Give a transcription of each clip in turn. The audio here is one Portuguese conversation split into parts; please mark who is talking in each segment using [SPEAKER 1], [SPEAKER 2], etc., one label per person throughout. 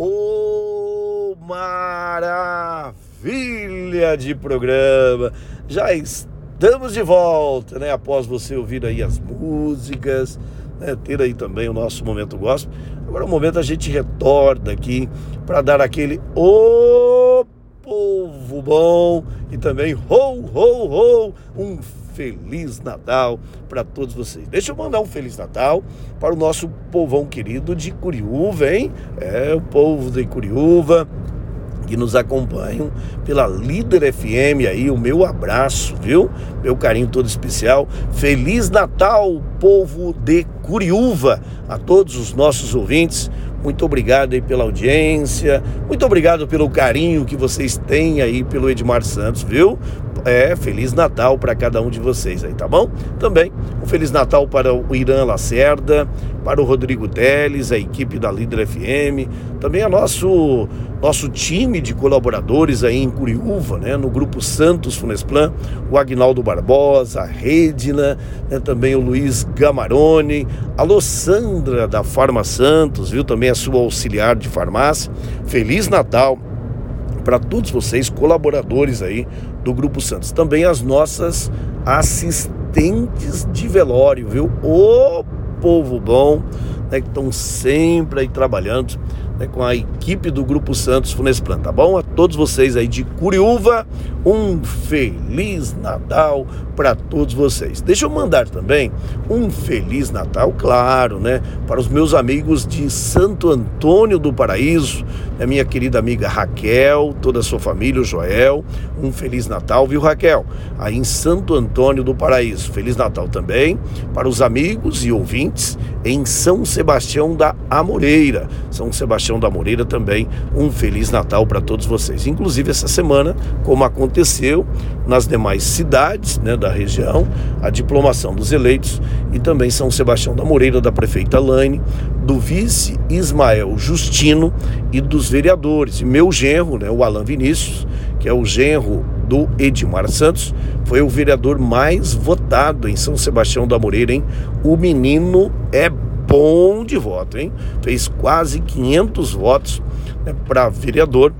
[SPEAKER 1] Oh, maravilha de programa! Já estamos de volta, né? Após você ouvir aí as músicas, né? ter aí também o nosso momento gospel. Agora é o momento a gente retorna aqui para dar aquele ô oh, povo bom e também ho, ho, ho, um Feliz Natal para todos vocês. Deixa eu mandar um Feliz Natal para o nosso povão querido de Curiúva, hein? É, o povo de Curiúva que nos acompanham pela Líder FM aí, o meu abraço, viu? Meu carinho todo especial. Feliz Natal, povo de Curiúva, a todos os nossos ouvintes. Muito obrigado aí pela audiência, muito obrigado pelo carinho que vocês têm aí pelo Edmar Santos, viu? É, Feliz Natal para cada um de vocês aí, tá bom? Também um Feliz Natal para o Irã Lacerda, para o Rodrigo Teles, a equipe da Líder FM, também a nosso, nosso time de colaboradores aí em Curiúva, né? No Grupo Santos Funesplan, o Agnaldo Barbosa, a Redina, né? também o Luiz Gamarone, a Lossandra da Farma Santos, viu? Também a sua auxiliar de farmácia. Feliz Natal para todos vocês, colaboradores aí do Grupo Santos. Também as nossas assistentes de velório, viu? O povo bom, né, que estão sempre aí trabalhando né, com a equipe do Grupo Santos Funesplan, tá bom? A todos vocês aí de Curiúva, um feliz Natal para todos vocês. Deixa eu mandar também um feliz Natal, claro, né, para os meus amigos de Santo Antônio do Paraíso, a né, minha querida amiga Raquel, toda a sua família, o Joel, um feliz Natal, viu, Raquel? Aí em Santo Antônio do Paraíso. Feliz Natal também para os amigos e ouvintes em São Sebastião da Amoreira. São Sebastião da Amoreira também, um feliz Natal para todos vocês. Inclusive essa semana, como aconteceu nas demais cidades né, da região, a diplomação dos eleitos e também São Sebastião da Moreira, da prefeita Laine, do vice Ismael Justino e dos vereadores. E meu genro, né, o Alan Vinícius, que é o genro do Edmar Santos, foi o vereador mais votado em São Sebastião da Moreira, hein? O menino é bom de voto, hein? Fez quase 500 votos né, para vereador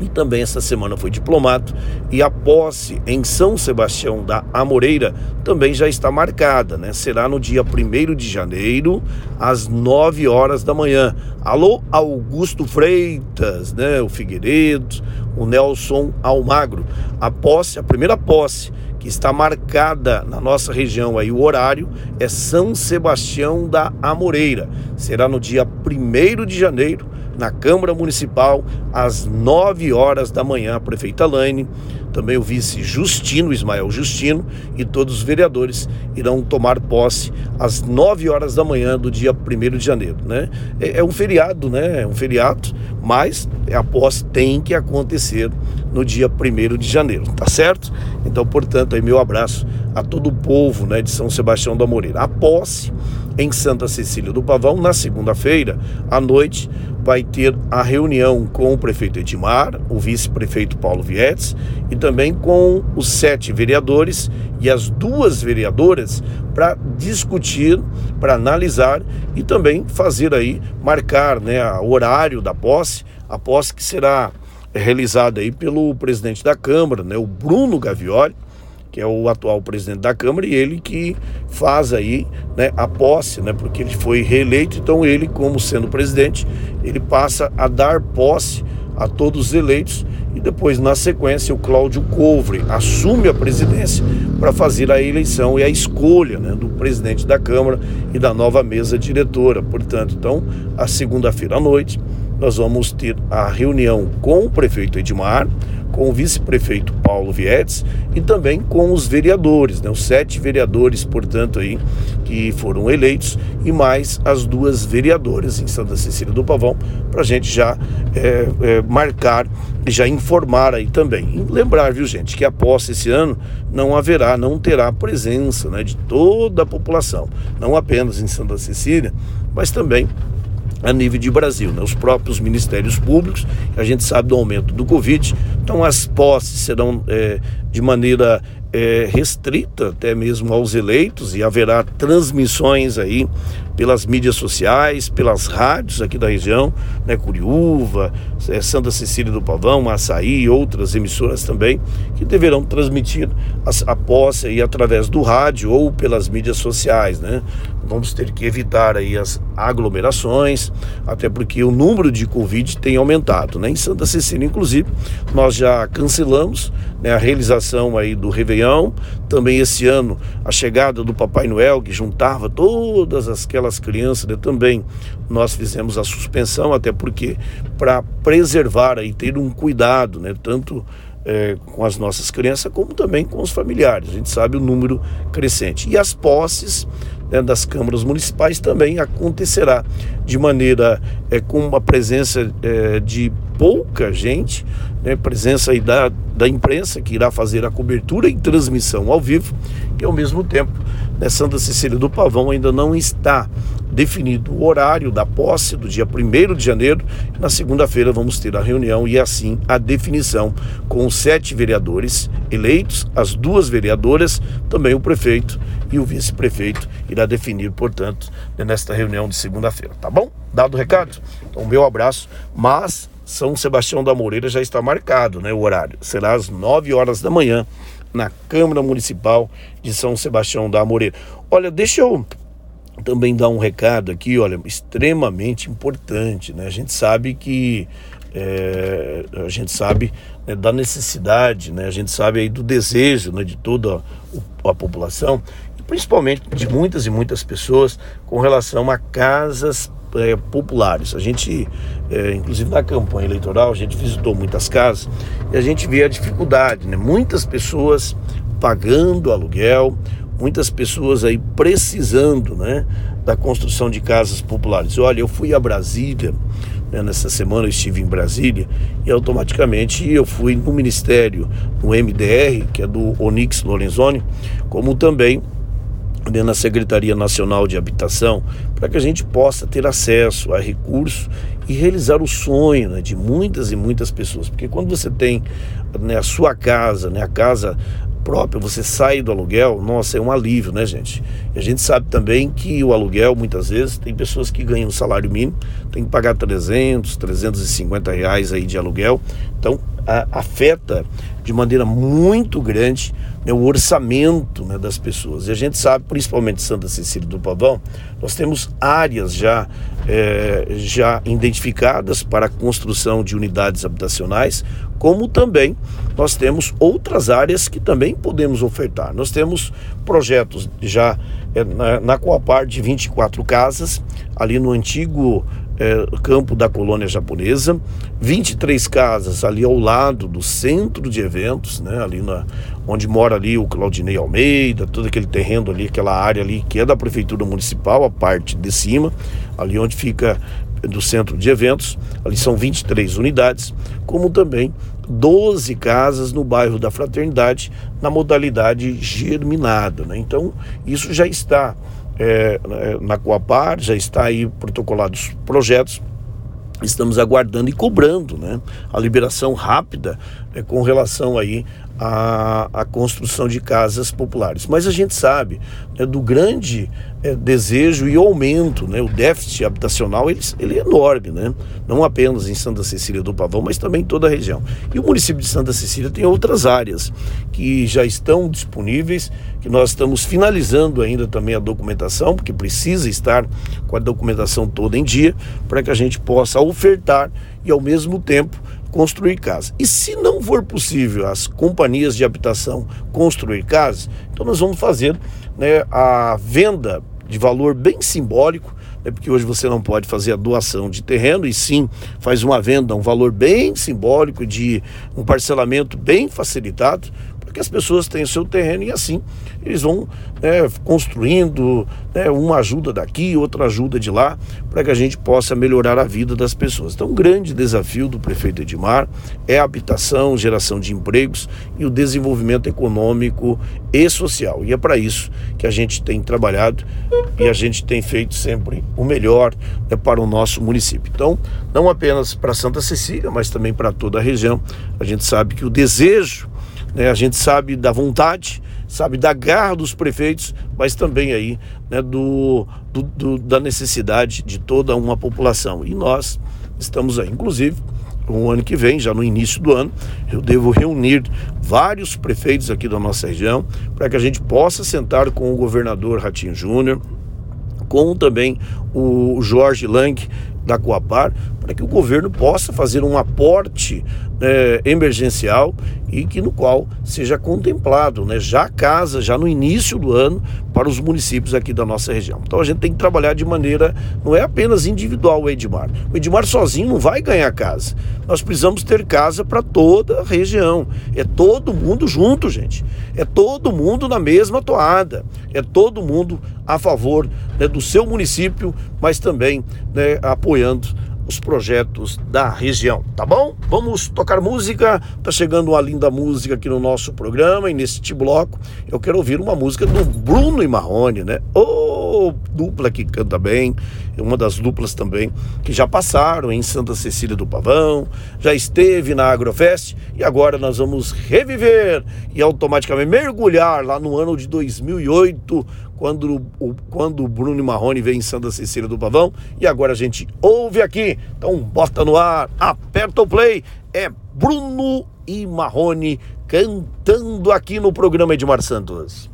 [SPEAKER 1] e também essa semana foi diplomado e a posse em São Sebastião da Amoreira também já está marcada, né? Será no dia 1 de janeiro, às 9 horas da manhã. Alô, Augusto Freitas, né? O Figueiredo, o Nelson Almagro. A posse, a primeira posse que está marcada na nossa região aí, o horário é São Sebastião da Amoreira. Será no dia 1 de janeiro, na Câmara Municipal, às 9 horas da manhã. A prefeita Laine, também o vice Justino, Ismael Justino, e todos os vereadores irão tomar posse às 9 horas da manhã do dia 1 de janeiro. Né? É, é um feriado, né? É um feriado, mas a posse tem que acontecer no dia 1 de janeiro, tá certo? Então, portanto, aí meu abraço a todo o povo né, de São Sebastião da Moreira. A posse em Santa Cecília do Pavão, na segunda-feira, à noite, vai ter a reunião com o prefeito Edmar, o vice-prefeito Paulo Vietes e também com os sete vereadores e as duas vereadoras para discutir, para analisar e também fazer aí, marcar né, o horário da posse, a posse que será realizada aí pelo presidente da Câmara, né, o Bruno Gavioli, que é o atual presidente da Câmara, e ele que faz aí né, a posse, né, porque ele foi reeleito, então ele, como sendo presidente, ele passa a dar posse a todos os eleitos e depois, na sequência, o Cláudio Couvre assume a presidência para fazer a eleição e a escolha né, do presidente da Câmara e da nova mesa diretora. Portanto, então, a segunda-feira à noite, nós vamos ter a reunião com o prefeito Edmar, com o vice-prefeito Paulo Vietes e também com os vereadores, né, os sete vereadores, portanto, aí, que foram eleitos, e mais as duas vereadoras em Santa Cecília do Pavão, para a gente já é, é, marcar e já informar aí também. E lembrar, viu, gente, que após esse ano não haverá, não terá presença né, de toda a população, não apenas em Santa Cecília, mas também a nível de Brasil, né? os próprios ministérios públicos, a gente sabe do aumento do Covid, então as posses serão é, de maneira é, restrita até mesmo aos eleitos e haverá transmissões aí pelas mídias sociais, pelas rádios aqui da região, né, Curiúva, é, Santa Cecília do Pavão, Açaí e outras emissoras também, que deverão transmitir a, a posse aí através do rádio ou pelas mídias sociais, né? Vamos ter que evitar aí as aglomerações, até porque o número de Covid tem aumentado, né? Em Santa Cecília, inclusive, nós já cancelamos né, a realização aí do Réveillon, também esse ano a chegada do Papai Noel, que juntava todas aquelas crianças, né, também nós fizemos a suspensão, até porque para preservar e ter um cuidado, né, tanto é, com as nossas crianças, como também com os familiares. A gente sabe o número crescente. E as posses né, das câmaras municipais também acontecerá de maneira é, com uma presença é, de pouca gente, né, presença aí da, da imprensa que irá fazer a cobertura e transmissão ao vivo, e ao mesmo tempo, né, Santa Cecília do Pavão ainda não está definido o horário da posse do dia 1 de janeiro. Na segunda-feira vamos ter a reunião e assim a definição com os sete vereadores eleitos, as duas vereadoras, também o prefeito e o vice-prefeito irá definir, portanto, nesta reunião de segunda-feira, tá bom? Dado o recado? Então, meu abraço, mas São Sebastião da Moreira já está marcado, né, o horário. Será às 9 horas da manhã na Câmara Municipal de São Sebastião da Moreira. Olha, deixa eu também dar um recado aqui, olha, extremamente importante, né? A gente sabe que é, a gente sabe né, da necessidade, né? A gente sabe aí do desejo né, de toda a população, principalmente de muitas e muitas pessoas com relação a casas é, populares. A gente, é, inclusive na campanha eleitoral, a gente visitou muitas casas e a gente vê a dificuldade, né? Muitas pessoas pagando aluguel, muitas pessoas aí precisando né, da construção de casas populares. Olha, eu fui a Brasília, né, nessa semana eu estive em Brasília e automaticamente eu fui no Ministério, no MDR, que é do Onix Lorenzoni, como também na Secretaria Nacional de Habitação, para que a gente possa ter acesso a recursos e realizar o sonho né, de muitas e muitas pessoas. Porque quando você tem né, a sua casa, né, a casa própria, você sai do aluguel, nossa, é um alívio, né, gente? E a gente sabe também que o aluguel, muitas vezes, tem pessoas que ganham salário mínimo, tem que pagar 300, 350 reais aí de aluguel. Então, afeta de maneira muito grande né, o orçamento né, das pessoas. E a gente sabe, principalmente Santa Cecília do Pavão, nós temos áreas já, é, já identificadas para a construção de unidades habitacionais, como também nós temos outras áreas que também podemos ofertar. Nós temos projetos já é, na, na Coapar de 24 casas, ali no antigo é, campo da colônia japonesa, 23 casas ali ao lado do centro de eventos, né, ali na, onde mora ali o Claudinei Almeida, todo aquele terreno ali, aquela área ali que é da prefeitura municipal, a parte de cima, ali onde fica do centro de eventos, ali são 23 unidades, como também 12 casas no bairro da Fraternidade, na modalidade germinada. Né? Então, isso já está é, é, na Coapar, já está aí protocolados projetos. Estamos aguardando e cobrando né, a liberação rápida é, com relação aí à, à construção de casas populares. Mas a gente sabe né, do grande é, desejo e aumento, né, o déficit habitacional ele, ele, é enorme, né, não apenas em Santa Cecília do Pavão, mas também em toda a região. E o município de Santa Cecília tem outras áreas que já estão disponíveis, que nós estamos finalizando ainda também a documentação, porque precisa estar com a documentação toda em dia, para que a gente possa ofertar e ao mesmo tempo construir casa. E se não for possível as companhias de habitação construir casas, então nós vamos fazer né, a venda de valor bem simbólico, né, porque hoje você não pode fazer a doação de terreno, e sim faz uma venda, um valor bem simbólico, de um parcelamento bem facilitado, que as pessoas têm o seu terreno e assim eles vão né, construindo né, uma ajuda daqui, outra ajuda de lá, para que a gente possa melhorar a vida das pessoas. Então, um grande desafio do prefeito Edmar é a habitação, geração de empregos e o desenvolvimento econômico e social. E é para isso que a gente tem trabalhado e a gente tem feito sempre o melhor né, para o nosso município. Então, não apenas para Santa Cecília, mas também para toda a região. A gente sabe que o desejo né? A gente sabe da vontade sabe, da garra dos prefeitos, mas também aí né, do, do, do, da necessidade de toda uma população. E nós estamos aí, inclusive, o ano que vem, já no início do ano, eu devo reunir vários prefeitos aqui da nossa região para que a gente possa sentar com o governador Ratinho Júnior, com também o Jorge Lang da Coapar, para que o governo possa fazer um aporte é, emergencial e que no qual seja contemplado, né, já casa, já no início do ano, para os municípios aqui da nossa região. Então a gente tem que trabalhar de maneira, não é apenas individual o Edmar. O Edmar sozinho não vai ganhar casa. Nós precisamos ter casa para toda a região. É todo mundo junto, gente. É todo mundo na mesma toada. É todo mundo a favor né, do seu município, mas também né, apoiando os projetos da região, tá bom? Vamos tocar música. Tá chegando uma linda música aqui no nosso programa e neste bloco eu quero ouvir uma música do Bruno e Marrone, né? Ô, dupla que canta bem, uma das duplas também que já passaram em Santa Cecília do Pavão, já esteve na Agrofest e agora nós vamos reviver e automaticamente mergulhar lá no ano de 2008 quando o, quando o Bruno Marrone veio em Santa Cecília do Pavão. E agora a gente ouve aqui. Então bota no ar, aperta o play. É Bruno e Marrone cantando aqui no programa Edmar Santos.